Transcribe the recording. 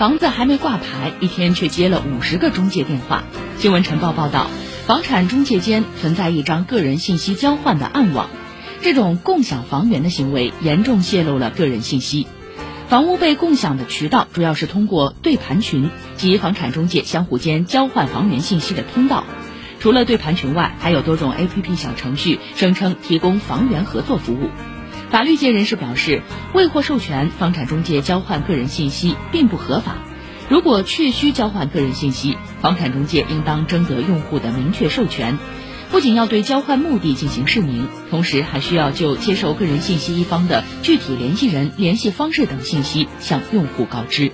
房子还没挂牌，一天却接了五十个中介电话。新闻晨报报道，房产中介间存在一张个人信息交换的暗网，这种共享房源的行为严重泄露了个人信息。房屋被共享的渠道主要是通过对盘群及房产中介相互间交换房源信息的通道。除了对盘群外，还有多种 APP 小程序声称提供房源合作服务。法律界人士表示，未获授权，房产中介交换个人信息并不合法。如果确需交换个人信息，房产中介应当征得用户的明确授权，不仅要对交换目的进行释明，同时还需要就接受个人信息一方的具体联系人、联系方式等信息向用户告知。